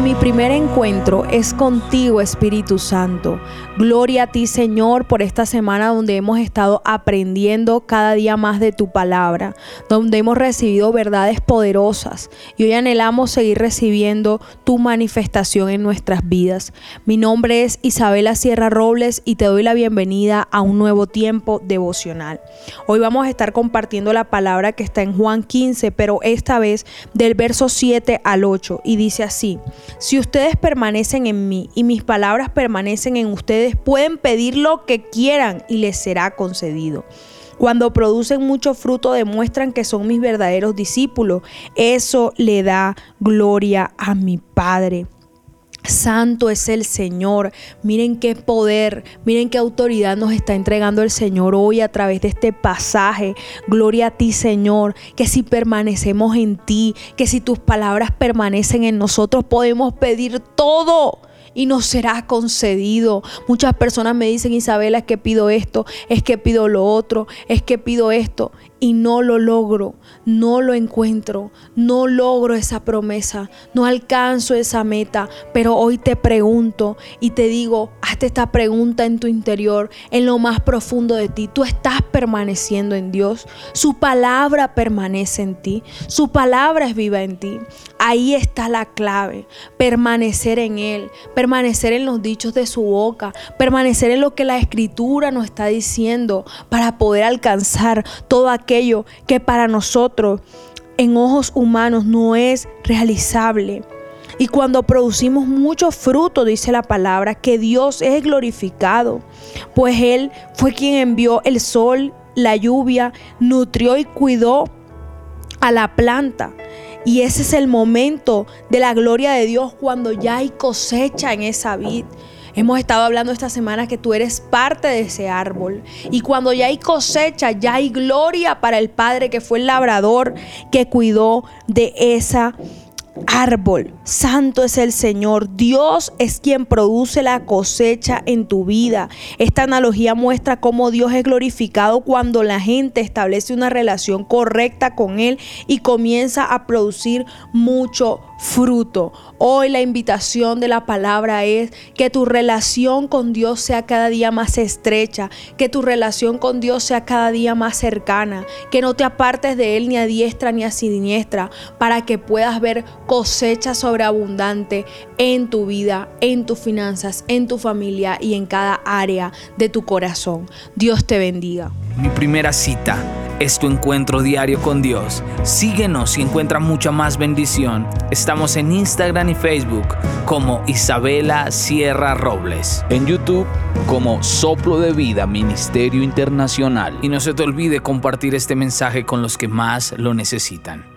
mi primer encuentro es contigo, Espíritu Santo. Gloria a ti, Señor, por esta semana donde hemos estado aprendiendo cada día más de tu palabra, donde hemos recibido verdades poderosas y hoy anhelamos seguir recibiendo tu manifestación en nuestras vidas. Mi nombre es Isabela Sierra Robles y te doy la bienvenida a un nuevo tiempo devocional. Hoy vamos a estar compartiendo la palabra que está en Juan 15, pero esta vez del verso 7 al 8 y dice así, si ustedes permanecen en mí y mis palabras permanecen en ustedes, pueden pedir lo que quieran y les será concedido. Cuando producen mucho fruto demuestran que son mis verdaderos discípulos. Eso le da gloria a mi Padre. Santo es el Señor. Miren qué poder, miren qué autoridad nos está entregando el Señor hoy a través de este pasaje. Gloria a ti, Señor, que si permanecemos en ti, que si tus palabras permanecen en nosotros, podemos pedir todo y nos será concedido. Muchas personas me dicen, Isabela, es que pido esto, es que pido lo otro, es que pido esto y no lo logro, no lo encuentro, no logro esa promesa, no alcanzo esa meta, pero hoy te pregunto y te digo, hazte esta pregunta en tu interior, en lo más profundo de ti. Tú estás permaneciendo en Dios, su palabra permanece en ti, su palabra es viva en ti. Ahí está la clave, permanecer en Él, permanecer en los dichos de su boca, permanecer en lo que la escritura nos está diciendo para poder alcanzar todo aquello que para nosotros en ojos humanos no es realizable. Y cuando producimos mucho fruto, dice la palabra, que Dios es glorificado, pues Él fue quien envió el sol, la lluvia, nutrió y cuidó a la planta. Y ese es el momento de la gloria de Dios cuando ya hay cosecha en esa vid. Hemos estado hablando esta semana que tú eres parte de ese árbol. Y cuando ya hay cosecha, ya hay gloria para el Padre que fue el labrador que cuidó de esa árbol. Santo es el Señor. Dios es quien produce la cosecha en tu vida. Esta analogía muestra cómo Dios es glorificado cuando la gente establece una relación correcta con Él y comienza a producir mucho fruto. Hoy la invitación de la palabra es que tu relación con Dios sea cada día más estrecha, que tu relación con Dios sea cada día más cercana, que no te apartes de Él ni a diestra ni a siniestra, para que puedas ver cosecha sobreabundante en tu vida, en tus finanzas, en tu familia y en cada área de tu corazón. Dios te bendiga. Mi primera cita es tu encuentro diario con Dios. Síguenos y encuentra mucha más bendición. Estamos en Instagram y Facebook como Isabela Sierra Robles. En YouTube como Soplo de Vida Ministerio Internacional. Y no se te olvide compartir este mensaje con los que más lo necesitan.